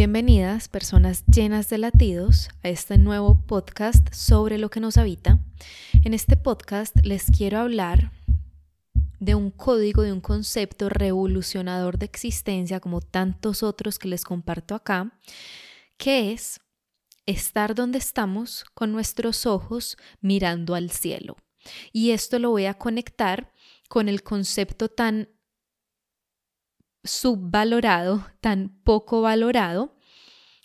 Bienvenidas, personas llenas de latidos, a este nuevo podcast sobre lo que nos habita. En este podcast les quiero hablar de un código, de un concepto revolucionador de existencia, como tantos otros que les comparto acá, que es estar donde estamos con nuestros ojos mirando al cielo. Y esto lo voy a conectar con el concepto tan subvalorado, tan poco valorado,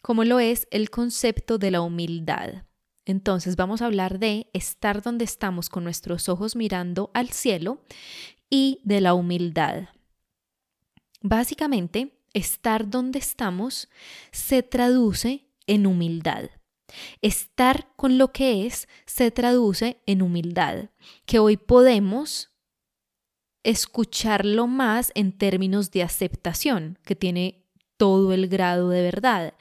como lo es el concepto de la humildad. Entonces vamos a hablar de estar donde estamos con nuestros ojos mirando al cielo y de la humildad. Básicamente, estar donde estamos se traduce en humildad. Estar con lo que es se traduce en humildad, que hoy podemos escucharlo más en términos de aceptación, que tiene todo el grado de verdad.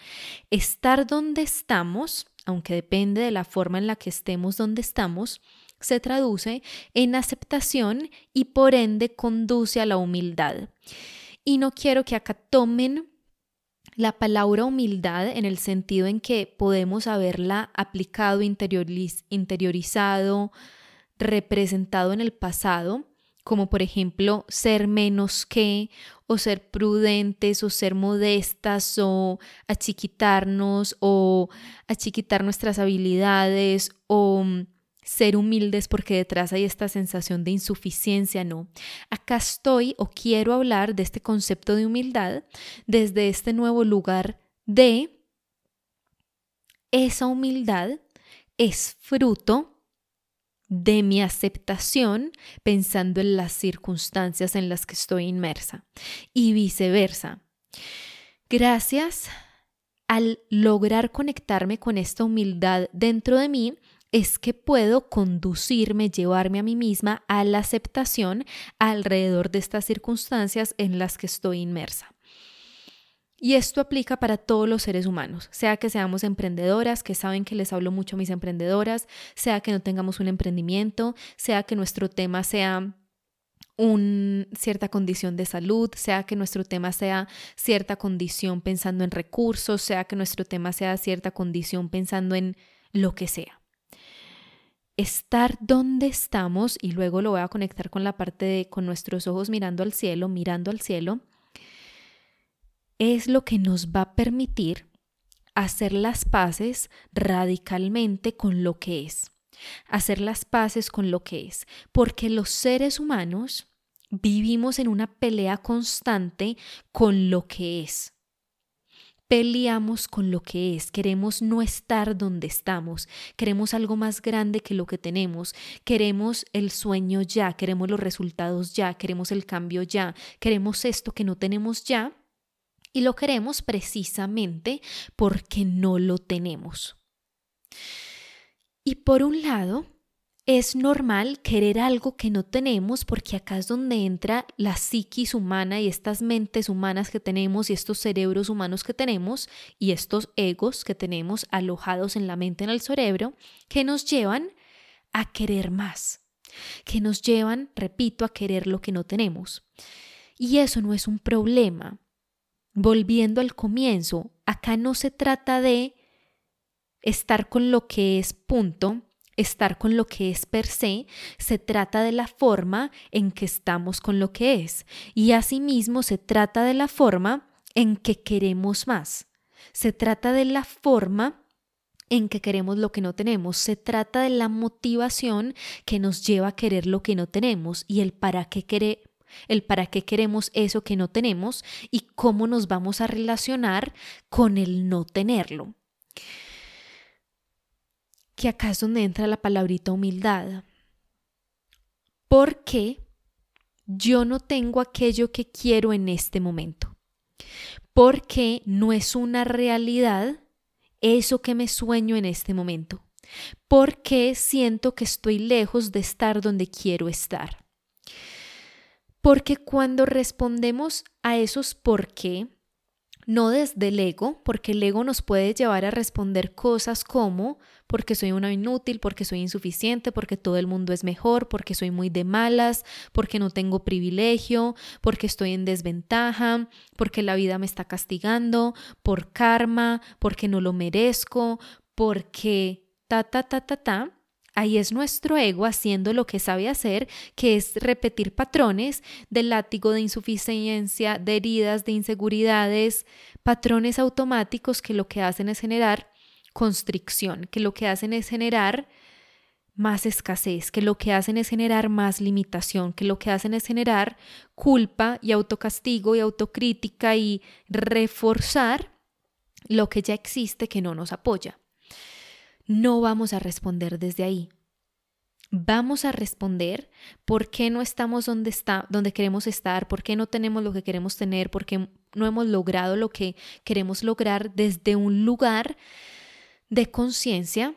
Estar donde estamos, aunque depende de la forma en la que estemos donde estamos, se traduce en aceptación y por ende conduce a la humildad. Y no quiero que acá tomen la palabra humildad en el sentido en que podemos haberla aplicado, interiorizado, representado en el pasado, como por ejemplo ser menos que, o ser prudentes, o ser modestas, o achiquitarnos, o achiquitar nuestras habilidades, o mm, ser humildes porque detrás hay esta sensación de insuficiencia, no. Acá estoy o quiero hablar de este concepto de humildad desde este nuevo lugar de esa humildad es fruto de mi aceptación pensando en las circunstancias en las que estoy inmersa y viceversa. Gracias al lograr conectarme con esta humildad dentro de mí, es que puedo conducirme, llevarme a mí misma a la aceptación alrededor de estas circunstancias en las que estoy inmersa. Y esto aplica para todos los seres humanos, sea que seamos emprendedoras, que saben que les hablo mucho a mis emprendedoras, sea que no tengamos un emprendimiento, sea que nuestro tema sea una cierta condición de salud, sea que nuestro tema sea cierta condición pensando en recursos, sea que nuestro tema sea cierta condición pensando en lo que sea. Estar donde estamos, y luego lo voy a conectar con la parte de con nuestros ojos mirando al cielo, mirando al cielo, es lo que nos va a permitir hacer las paces radicalmente con lo que es. Hacer las paces con lo que es. Porque los seres humanos vivimos en una pelea constante con lo que es. Peleamos con lo que es, queremos no estar donde estamos, queremos algo más grande que lo que tenemos, queremos el sueño ya, queremos los resultados ya, queremos el cambio ya, queremos esto que no tenemos ya y lo queremos precisamente porque no lo tenemos. Y por un lado, es normal querer algo que no tenemos porque acá es donde entra la psiquis humana y estas mentes humanas que tenemos y estos cerebros humanos que tenemos y estos egos que tenemos alojados en la mente, en el cerebro, que nos llevan a querer más, que nos llevan, repito, a querer lo que no tenemos. Y eso no es un problema, volviendo al comienzo, acá no se trata de estar con lo que es punto, estar con lo que es per se, se trata de la forma en que estamos con lo que es. Y asimismo se trata de la forma en que queremos más. Se trata de la forma en que queremos lo que no tenemos. Se trata de la motivación que nos lleva a querer lo que no tenemos y el para qué queremos el para qué queremos eso que no tenemos y cómo nos vamos a relacionar con el no tenerlo. Que acá es donde entra la palabrita humildad. Porque yo no tengo aquello que quiero en este momento. Porque no es una realidad eso que me sueño en este momento. Porque siento que estoy lejos de estar donde quiero estar. Porque cuando respondemos a esos por qué, no desde el ego, porque el ego nos puede llevar a responder cosas como porque soy una inútil, porque soy insuficiente, porque todo el mundo es mejor, porque soy muy de malas, porque no tengo privilegio, porque estoy en desventaja, porque la vida me está castigando, por karma, porque no lo merezco, porque ta ta ta ta ta. Ahí es nuestro ego haciendo lo que sabe hacer, que es repetir patrones de látigo, de insuficiencia, de heridas, de inseguridades, patrones automáticos que lo que hacen es generar constricción, que lo que hacen es generar más escasez, que lo que hacen es generar más limitación, que lo que hacen es generar culpa y autocastigo y autocrítica y reforzar lo que ya existe que no nos apoya no vamos a responder desde ahí. Vamos a responder por qué no estamos donde, está, donde queremos estar, por qué no tenemos lo que queremos tener, por qué no hemos logrado lo que queremos lograr desde un lugar de conciencia,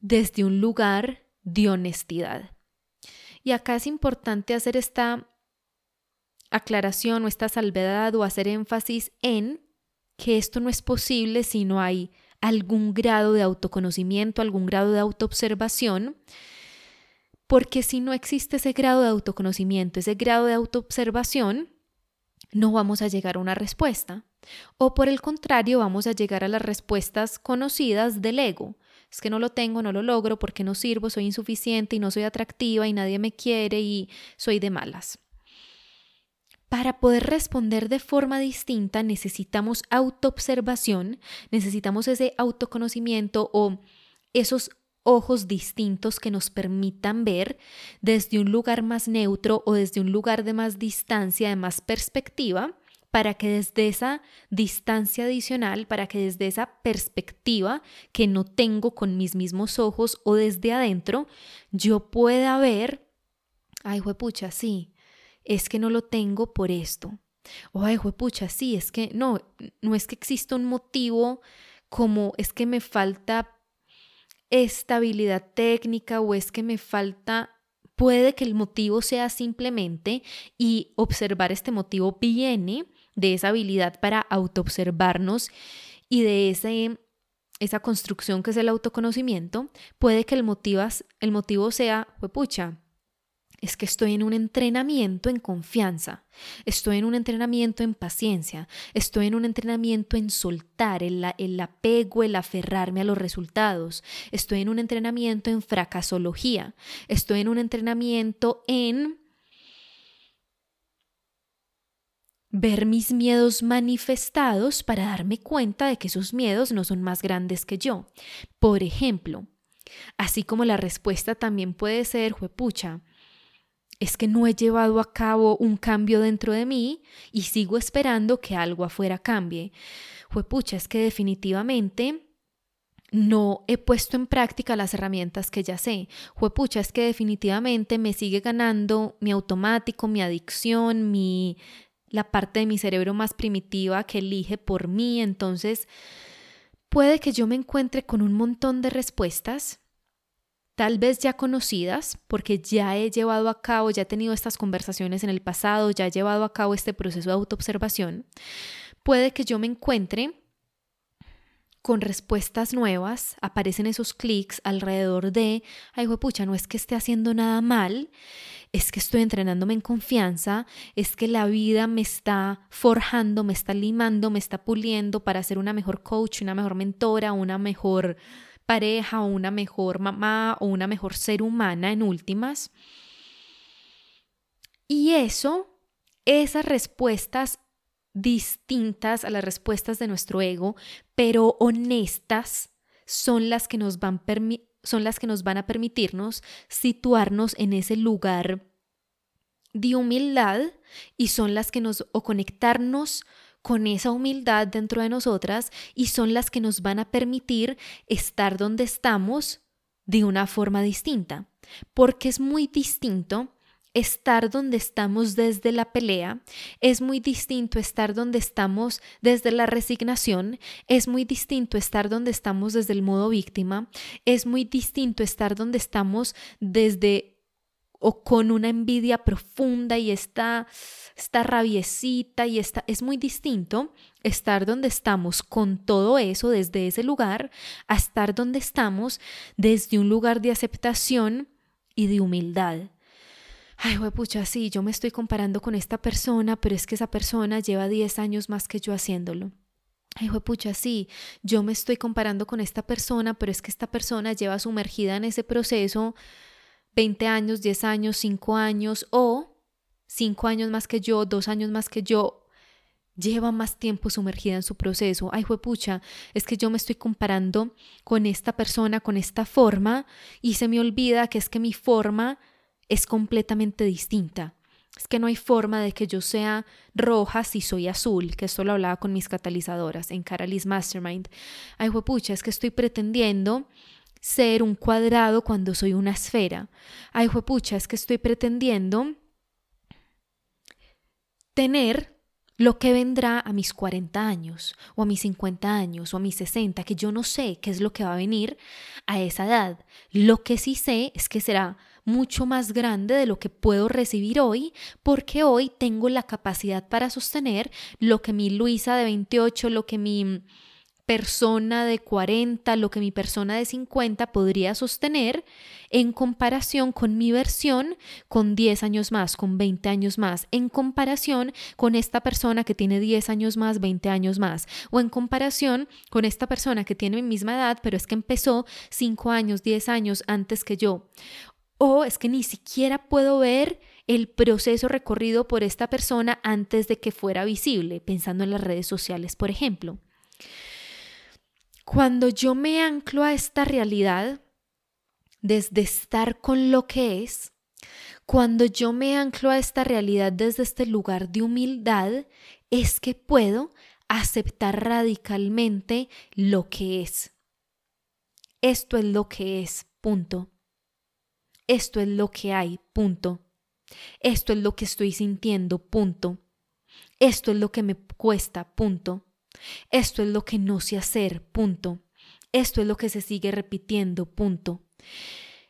desde un lugar de honestidad. Y acá es importante hacer esta aclaración o esta salvedad o hacer énfasis en que esto no es posible si no hay algún grado de autoconocimiento, algún grado de autoobservación, porque si no existe ese grado de autoconocimiento, ese grado de autoobservación, no vamos a llegar a una respuesta. O por el contrario, vamos a llegar a las respuestas conocidas del ego. Es que no lo tengo, no lo logro, porque no sirvo, soy insuficiente y no soy atractiva y nadie me quiere y soy de malas. Para poder responder de forma distinta necesitamos autoobservación, necesitamos ese autoconocimiento o esos ojos distintos que nos permitan ver desde un lugar más neutro o desde un lugar de más distancia, de más perspectiva, para que desde esa distancia adicional, para que desde esa perspectiva que no tengo con mis mismos ojos o desde adentro, yo pueda ver, ay, juepucha, sí, es que no lo tengo por esto. O, ay, pucha, sí, es que no, no es que exista un motivo como es que me falta estabilidad técnica o es que me falta puede que el motivo sea simplemente y observar este motivo viene de esa habilidad para autoobservarnos y de ese, esa construcción que es el autoconocimiento, puede que el motivo, sea, pucha, es que estoy en un entrenamiento en confianza, estoy en un entrenamiento en paciencia, estoy en un entrenamiento en soltar el, el, apego, el aferrarme a los resultados, estoy en un entrenamiento en fracasología, estoy en un entrenamiento en ver mis miedos manifestados para darme cuenta de que esos miedos no son más grandes que yo. Por ejemplo, así como la respuesta también puede ser, juepucha, es que no he llevado a cabo un cambio dentro de mí y sigo esperando que algo afuera cambie. Fue pucha, es que definitivamente no he puesto en práctica las herramientas que ya sé. Fue pucha, es que definitivamente me sigue ganando mi automático, mi adicción, mi la parte de mi cerebro más primitiva que elige por mí, entonces puede que yo me encuentre con un montón de respuestas tal vez ya conocidas, porque ya he llevado a cabo, ya he tenido estas conversaciones en el pasado, ya he llevado a cabo este proceso de autoobservación, puede que yo me encuentre con respuestas nuevas, aparecen esos clics alrededor de, ay, pucha, no es que esté haciendo nada mal, es que estoy entrenándome en confianza, es que la vida me está forjando, me está limando, me está puliendo para ser una mejor coach, una mejor mentora, una mejor pareja o una mejor mamá o una mejor ser humana en últimas. Y eso, esas respuestas distintas a las respuestas de nuestro ego, pero honestas, son las que nos van, son las que nos van a permitirnos situarnos en ese lugar de humildad y son las que nos o conectarnos con esa humildad dentro de nosotras y son las que nos van a permitir estar donde estamos de una forma distinta, porque es muy distinto estar donde estamos desde la pelea, es muy distinto estar donde estamos desde la resignación, es muy distinto estar donde estamos desde el modo víctima, es muy distinto estar donde estamos desde o con una envidia profunda y está, está rabiecita y está, es muy distinto estar donde estamos con todo eso desde ese lugar a estar donde estamos desde un lugar de aceptación y de humildad. Ay, pucha, sí, yo me estoy comparando con esta persona, pero es que esa persona lleva 10 años más que yo haciéndolo. Ay, pucha, sí, yo me estoy comparando con esta persona, pero es que esta persona lleva sumergida en ese proceso 20 años, 10 años, 5 años o 5 años más que yo, 2 años más que yo, lleva más tiempo sumergida en su proceso. Ay, pucha, es que yo me estoy comparando con esta persona, con esta forma, y se me olvida que es que mi forma es completamente distinta. Es que no hay forma de que yo sea roja si soy azul, que esto lo hablaba con mis catalizadoras en Caralis Mastermind. Ay, pucha, es que estoy pretendiendo ser un cuadrado cuando soy una esfera. Ay, pucha, es que estoy pretendiendo tener lo que vendrá a mis 40 años o a mis 50 años o a mis 60, que yo no sé qué es lo que va a venir a esa edad. Lo que sí sé es que será mucho más grande de lo que puedo recibir hoy, porque hoy tengo la capacidad para sostener lo que mi Luisa de 28, lo que mi persona de 40, lo que mi persona de 50 podría sostener en comparación con mi versión con 10 años más, con 20 años más, en comparación con esta persona que tiene 10 años más, 20 años más, o en comparación con esta persona que tiene mi misma edad, pero es que empezó 5 años, 10 años antes que yo. O es que ni siquiera puedo ver el proceso recorrido por esta persona antes de que fuera visible, pensando en las redes sociales, por ejemplo. Cuando yo me anclo a esta realidad, desde estar con lo que es, cuando yo me anclo a esta realidad desde este lugar de humildad, es que puedo aceptar radicalmente lo que es. Esto es lo que es, punto. Esto es lo que hay, punto. Esto es lo que estoy sintiendo, punto. Esto es lo que me cuesta, punto. Esto es lo que no sé hacer, punto. Esto es lo que se sigue repitiendo, punto.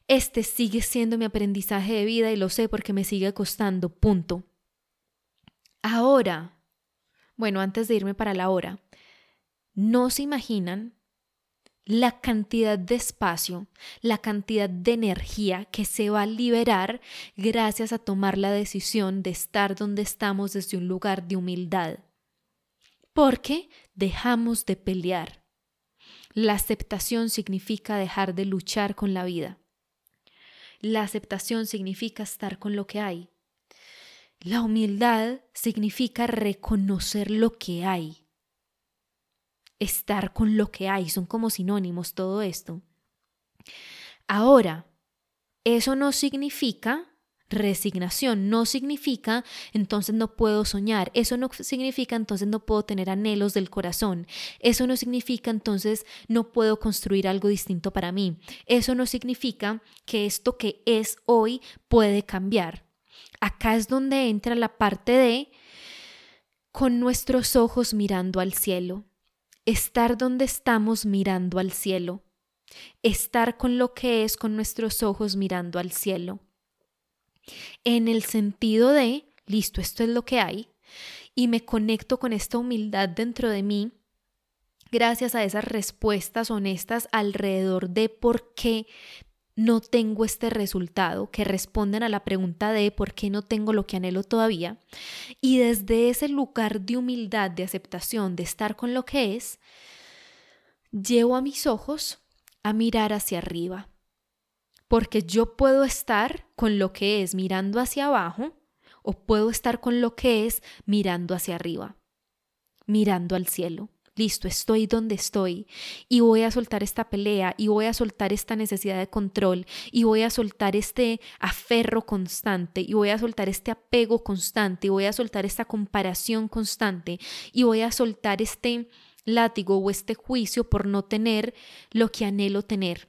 Este sigue siendo mi aprendizaje de vida y lo sé porque me sigue costando, punto. Ahora, bueno, antes de irme para la hora, no se imaginan la cantidad de espacio, la cantidad de energía que se va a liberar gracias a tomar la decisión de estar donde estamos desde un lugar de humildad porque dejamos de pelear. La aceptación significa dejar de luchar con la vida. La aceptación significa estar con lo que hay. La humildad significa reconocer lo que hay. Estar con lo que hay, son como sinónimos todo esto. Ahora, eso no significa resignación. No significa entonces no puedo soñar. Eso no significa entonces no puedo tener anhelos del corazón. Eso no significa entonces no puedo construir algo distinto para mí. Eso no significa que esto que es hoy puede cambiar. Acá es donde entra la parte de con nuestros ojos mirando al cielo. Estar donde estamos mirando al cielo. Estar con lo que es con nuestros ojos mirando al cielo en el sentido de, listo, esto es lo que hay, y me conecto con esta humildad dentro de mí gracias a esas respuestas honestas alrededor de por qué no tengo este resultado, que responden a la pregunta de por qué no tengo lo que anhelo todavía. Y desde ese lugar de humildad, de aceptación, de estar con lo que es, llevo a mis ojos a mirar hacia arriba, porque yo puedo estar con lo que es mirando hacia abajo o puedo estar con lo que es mirando hacia arriba, mirando al cielo. Listo, estoy donde estoy y voy a soltar esta pelea y voy a soltar esta necesidad de control y voy a soltar este aferro constante y voy a soltar este apego constante y voy a soltar esta comparación constante y voy a soltar este látigo o este juicio por no tener lo que anhelo tener.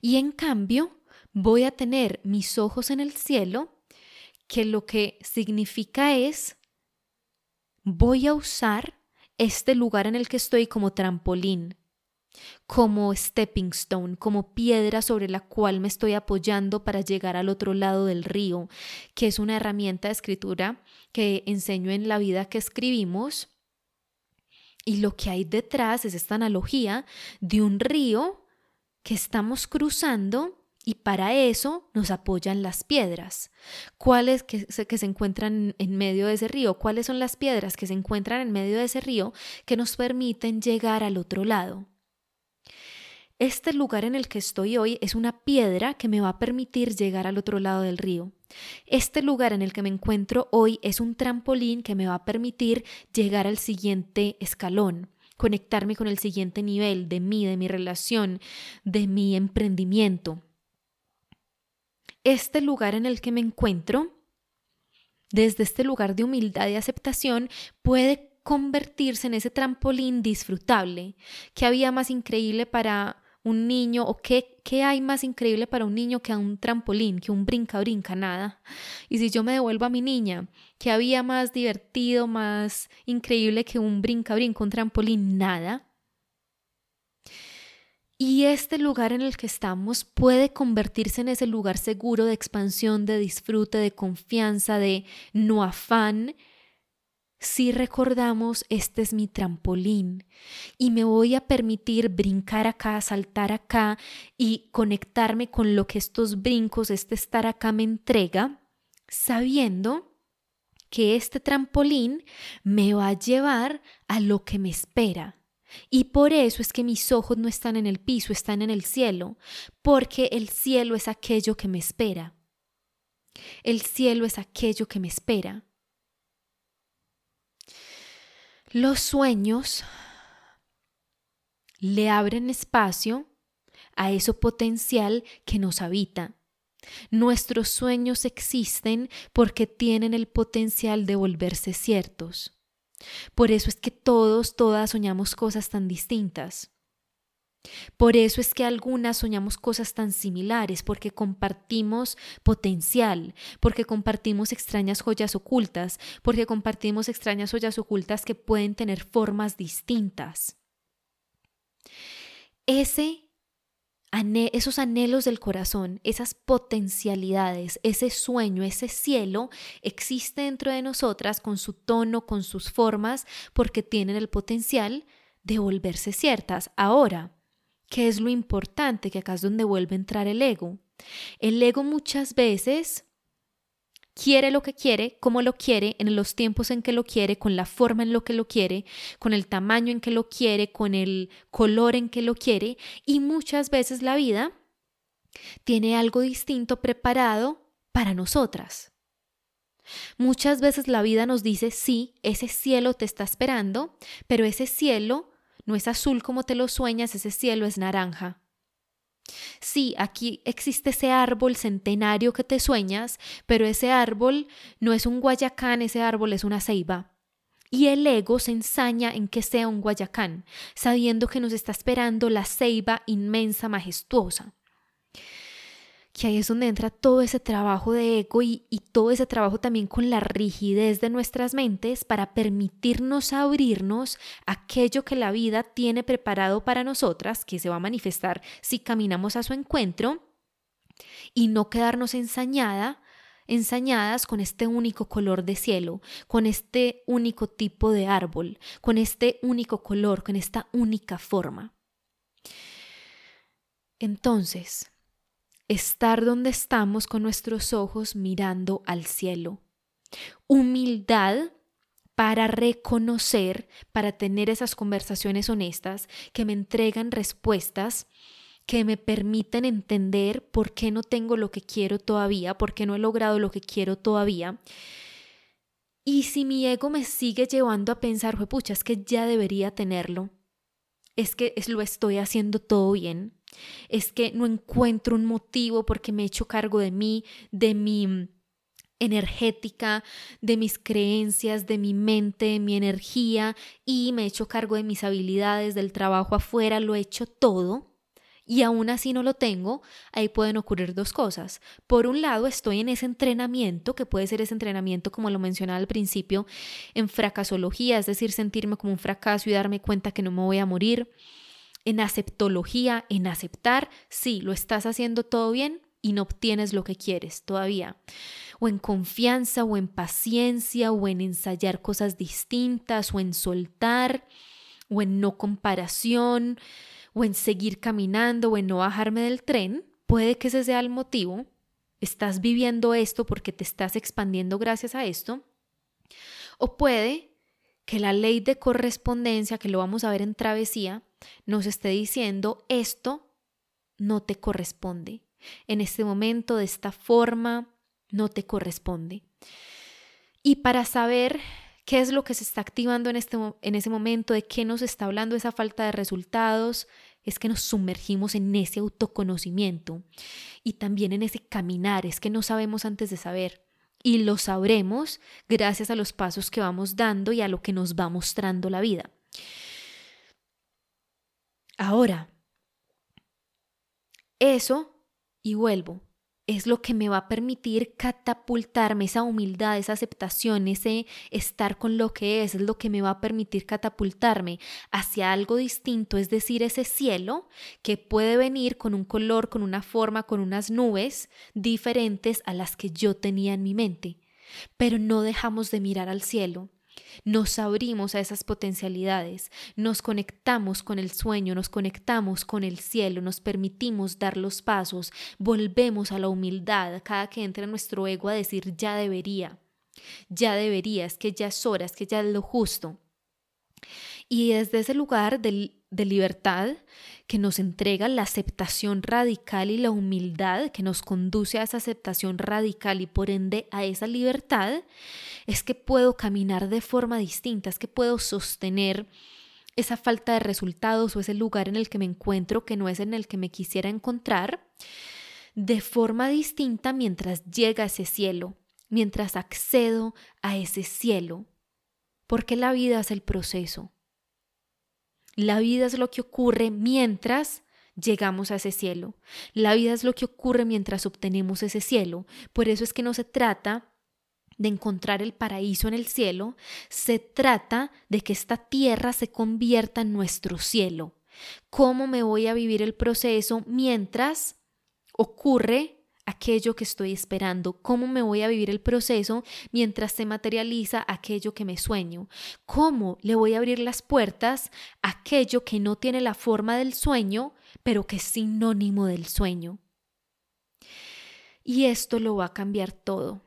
Y en cambio, voy a tener mis ojos en el cielo, que lo que significa es, voy a usar este lugar en el que estoy como trampolín. como stepping stone, como piedra sobre la cual me estoy apoyando para llegar al otro lado del río, que es una herramienta de escritura que enseño en la vida que escribimos. Y lo que hay detrás es esta analogía de un río que estamos cruzando y para eso nos apoyan las piedras. ¿Cuáles que se, que se encuentran en medio de ese río? ¿Cuáles son las piedras que se encuentran en medio de ese río que nos permiten llegar al otro lado? Este lugar en el que estoy hoy es una piedra que me va a permitir llegar al otro lado del río. Este lugar en el que me encuentro hoy es un trampolín que me va a permitir llegar al siguiente escalón, conectarme con el siguiente nivel de mí, de mi relación, de mi emprendimiento. Este lugar en el que me encuentro, desde este lugar de humildad y aceptación, puede convertirse en ese trampolín disfrutable. que había más increíble para un niño o qué, qué hay más increíble para un niño que un trampolín, que un brinca-brinca, nada. Y si yo me devuelvo a mi niña, ¿qué había más divertido, más increíble que un brinca-brinca, un trampolín, nada. Y este lugar en el que estamos puede convertirse en ese lugar seguro de expansión, de disfrute, de confianza, de no afán, si recordamos, este es mi trampolín y me voy a permitir brincar acá, saltar acá y conectarme con lo que estos brincos, este estar acá me entrega, sabiendo que este trampolín me va a llevar a lo que me espera. Y por eso es que mis ojos no están en el piso, están en el cielo, porque el cielo es aquello que me espera. El cielo es aquello que me espera. Los sueños le abren espacio a eso potencial que nos habita. Nuestros sueños existen porque tienen el potencial de volverse ciertos. Por eso es que todos, todas soñamos cosas tan distintas. Por eso es que algunas soñamos cosas tan similares, porque compartimos potencial, porque compartimos extrañas joyas ocultas, porque compartimos extrañas joyas ocultas que pueden tener formas distintas. Ese esos anhelos del corazón, esas potencialidades, ese sueño, ese cielo, existe dentro de nosotras con su tono, con sus formas, porque tienen el potencial de volverse ciertas. Ahora, ¿Qué es lo importante? Que acá es donde vuelve a entrar el ego. El ego muchas veces quiere lo que quiere, como lo quiere, en los tiempos en que lo quiere, con la forma en lo que lo quiere, con el tamaño en que lo quiere, con el color en que lo quiere, y muchas veces la vida tiene algo distinto preparado para nosotras. Muchas veces la vida nos dice, sí, ese cielo te está esperando, pero ese cielo no es azul como te lo sueñas, ese cielo es naranja. Sí, aquí existe ese árbol centenario que te sueñas, pero ese árbol no es un guayacán, ese árbol es una ceiba. Y el ego se ensaña en que sea un guayacán, sabiendo que nos está esperando la ceiba inmensa, majestuosa que ahí es donde entra todo ese trabajo de ego y, y, todo ese trabajo también con la rigidez de nuestras mentes para permitirnos abrirnos a aquello que la vida tiene preparado para nosotras, que se va a manifestar si caminamos a su encuentro, y no quedarnos ensañada, ensañadas con este único color de cielo, con este único tipo de árbol, con este único color, con esta única forma. Entonces, estar donde estamos con nuestros ojos mirando al cielo. Humildad para reconocer, para tener esas conversaciones honestas que me entregan respuestas que me permiten entender por qué no tengo lo que quiero todavía, por qué no he logrado lo que quiero todavía. Y si mi ego me sigue llevando a pensar, pucha, es que ya debería tenerlo, es que lo estoy haciendo todo bien, es que no encuentro un motivo porque me he hecho cargo de mí, de mi energética, de mis creencias, de mi mente, de mi energía y me he hecho cargo de mis habilidades, del trabajo afuera, lo he hecho todo y aún así no lo tengo, ahí pueden ocurrir dos cosas. Por un lado, estoy en ese entrenamiento, que puede ser ese entrenamiento, como lo mencionaba al principio, en fracasología, es decir, sentirme como un fracaso y darme cuenta que no me voy a morir en aceptología, en aceptar, sí, lo estás haciendo todo bien y no obtienes lo que quieres todavía. O en confianza, o en paciencia, o en ensayar cosas distintas, o en soltar, o en no comparación, o en seguir caminando, o en no bajarme del tren. Puede que ese sea el motivo. Estás viviendo esto porque te estás expandiendo gracias a esto. O puede que la ley de correspondencia, que lo vamos a ver en travesía, nos esté diciendo esto no te corresponde. En este momento, de esta forma, no te corresponde. Y para saber qué es lo que se está activando en, este, en ese momento, de qué nos está hablando esa falta de resultados, es que nos sumergimos en ese autoconocimiento y también en ese caminar, es que no sabemos antes de saber. Y lo sabremos gracias a los pasos que vamos dando y a lo que nos va mostrando la vida. Ahora, eso, y vuelvo, es lo que me va a permitir catapultarme, esa humildad, esa aceptación, ese estar con lo que es, es lo que me va a permitir catapultarme hacia algo distinto, es decir, ese cielo que puede venir con un color, con una forma, con unas nubes diferentes a las que yo tenía en mi mente. Pero no dejamos de mirar al cielo, nos abrimos a esas potencialidades, nos conectamos con el sueño, nos conectamos con el cielo, nos permitimos dar los pasos, volvemos a la humildad cada que entra nuestro ego a decir ya debería, ya debería, es que ya es hora, es que ya es lo justo. Y desde ese lugar de, libertad que nos entrega la aceptación radical y la humildad que nos conduce a esa aceptación radical y por ende a esa libertad, es que puedo caminar de forma distinta, es que puedo sostener esa falta de resultados o ese lugar en el que me encuentro que no es en el que me quisiera encontrar, de forma distinta mientras llega ese cielo, mientras accedo a ese cielo, porque la vida es el proceso. La vida es lo que ocurre mientras llegamos a ese cielo. La vida es lo que ocurre mientras obtenemos ese cielo. Por eso es que no se trata de encontrar el paraíso en el cielo, se trata de que esta tierra se convierta en nuestro cielo. ¿Cómo me voy a vivir el proceso mientras ocurre aquello que estoy esperando, cómo me voy a vivir el proceso mientras se materializa aquello que me sueño, cómo le voy a abrir las puertas a aquello que no tiene la forma del sueño, pero que es sinónimo del sueño. Y esto lo va a cambiar todo.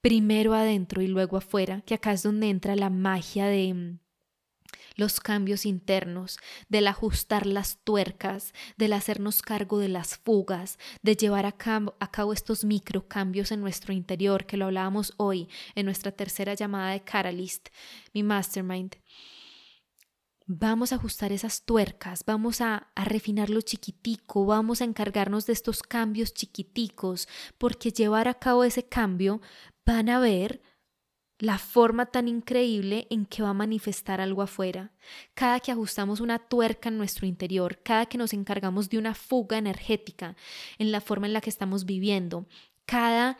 Primero adentro y luego afuera, que acá es donde entra la magia de mm, los cambios internos, del ajustar las tuercas, del hacernos cargo de las fugas, de llevar a cabo, estos microcambios en nuestro interior, que lo hablábamos hoy en nuestra tercera llamada de Catalyst, mi mastermind. Vamos a ajustar esas tuercas, vamos a, a refinar lo chiquitico, vamos a encargarnos de estos cambios chiquiticos, porque llevar a cabo ese cambio van a ver la forma tan increíble en que va a manifestar algo afuera. Cada que ajustamos una tuerca en nuestro interior, cada que nos encargamos de una fuga energética en la forma en la que estamos viviendo, cada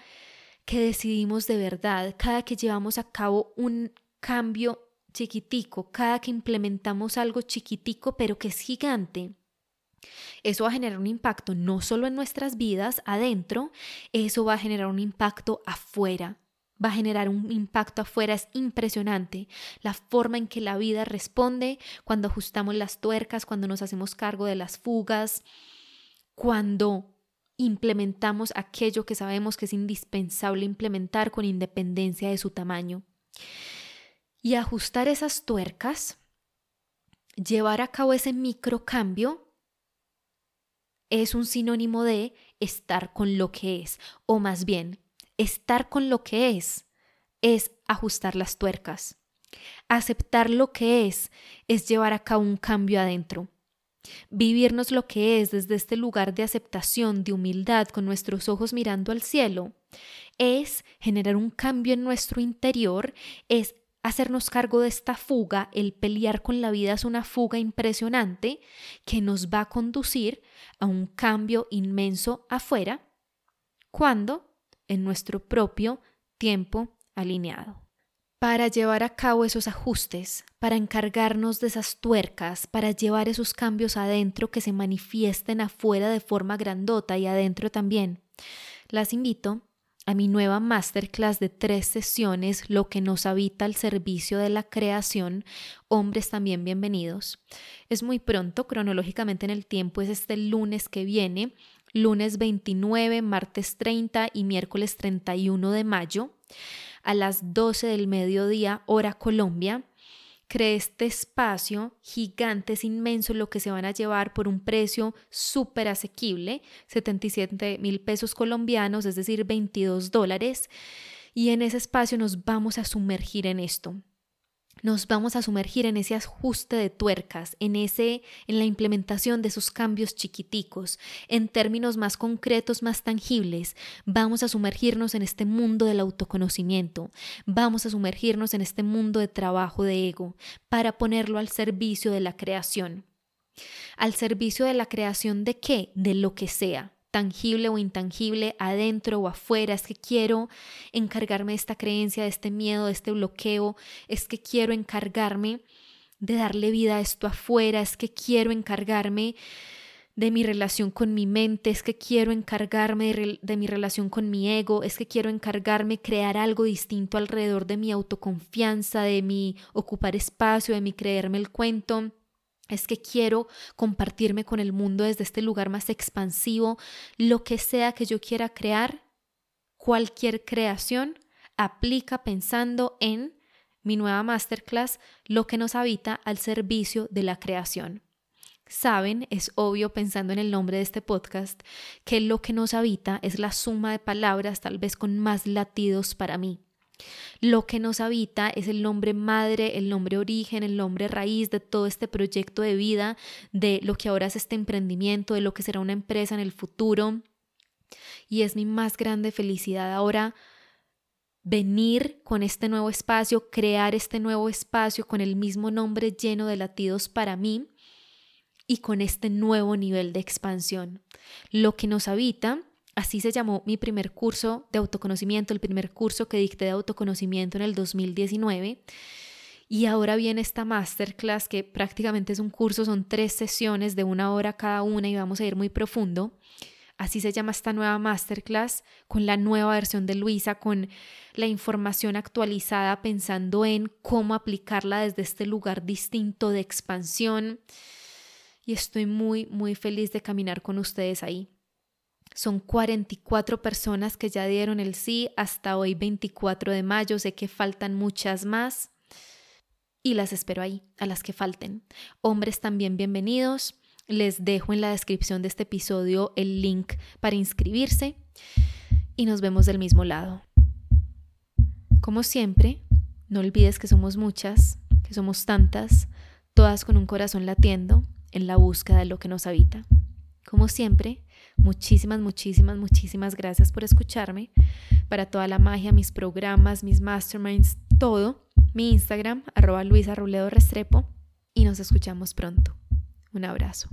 que decidimos de verdad, cada que llevamos a cabo un cambio chiquitico, cada que implementamos algo chiquitico pero que es gigante, eso va a generar un impacto no solo en nuestras vidas adentro, eso va a generar un impacto afuera, va a generar un impacto afuera. Es impresionante la forma en que la vida responde cuando ajustamos las tuercas, cuando nos hacemos cargo de las fugas, cuando implementamos aquello que sabemos que es indispensable implementar con independencia de su tamaño. Y ajustar esas tuercas, llevar a cabo ese microcambio, es un sinónimo de estar con lo que es, o más bien Estar con lo que es es ajustar las tuercas. Aceptar lo que es es llevar a cabo un cambio adentro. Vivirnos lo que es desde este lugar de aceptación, de humildad, con nuestros ojos mirando al cielo, es generar un cambio en nuestro interior, es hacernos cargo de esta fuga, el pelear con la vida es una fuga impresionante que nos va a conducir a un cambio inmenso afuera, cuando en nuestro propio tiempo alineado. para llevar a cabo esos ajustes, para encargarnos de esas tuercas, para llevar esos cambios adentro que se manifiesten afuera de forma grandota y adentro también. Las invito a mi nueva masterclass de tres sesiones, Lo que nos habita al servicio de la creación. Hombres también bienvenidos. Es muy pronto, cronológicamente en el tiempo, es este lunes que viene, lunes 29, martes 30 y miércoles 31 de mayo a las 12 del mediodía, hora Colombia. Creé este espacio gigante, es inmenso lo que se van a llevar por un precio súper asequible, 77 mil pesos colombianos, es decir, 22 dólares. Y en ese espacio nos vamos a sumergir en esto nos vamos a sumergir en ese ajuste de tuercas, en ese en la implementación de esos cambios chiquiticos, en términos más concretos, más tangibles. Vamos a sumergirnos en este mundo del autoconocimiento. Vamos a sumergirnos en este mundo de trabajo de ego para ponerlo al servicio de la creación. ¿Al servicio de la creación de qué? De lo que sea tangible o intangible, adentro o afuera, es que quiero encargarme de esta creencia, de este miedo, de este bloqueo, es que quiero encargarme de darle vida a esto afuera, es que quiero encargarme de mi relación con mi mente, es que quiero encargarme de, mi relación con mi ego, es que quiero encargarme crear algo distinto alrededor de mi autoconfianza, de mi ocupar espacio, de mi creerme el cuento es que quiero compartirme con el mundo desde este lugar más expansivo, lo que sea que yo quiera crear, cualquier creación aplica pensando en mi nueva masterclass, lo que nos habita al servicio de la creación. Saben, es obvio pensando en el nombre de este podcast, que lo que nos habita es la suma de palabras tal vez con más latidos para mí. Lo que nos habita es el nombre madre, el nombre origen, el nombre raíz de todo este proyecto de vida, de lo que ahora es este emprendimiento, de lo que será una empresa en el futuro. Y es mi más grande felicidad ahora venir con este nuevo espacio, crear este nuevo espacio con el mismo nombre lleno de latidos para mí y con este nuevo nivel de expansión. Lo que nos habita Así se llamó mi primer curso de autoconocimiento, el primer curso que dicté de autoconocimiento en el 2019. Y ahora viene esta masterclass que prácticamente es un curso, son tres sesiones de una hora cada una y vamos a ir muy profundo. Así se llama esta nueva masterclass con la nueva versión de Luisa, con la información actualizada pensando en cómo aplicarla desde este lugar distinto de expansión. Y estoy muy, muy feliz de caminar con ustedes ahí. Son 44 personas que ya dieron el sí hasta hoy 24 de mayo. Sé que faltan muchas más y las espero ahí, a las que falten. Hombres también bienvenidos. Les dejo en la descripción de este episodio el link para inscribirse y nos vemos del mismo lado. Como siempre, no olvides que somos muchas, que somos tantas, todas con un corazón latiendo en la búsqueda de lo que nos habita. Como siempre, Muchísimas, muchísimas, muchísimas gracias por escucharme. Para toda la magia, mis programas, mis masterminds, todo, mi Instagram, arroba Luisa Restrepo. Y nos escuchamos pronto. Un abrazo.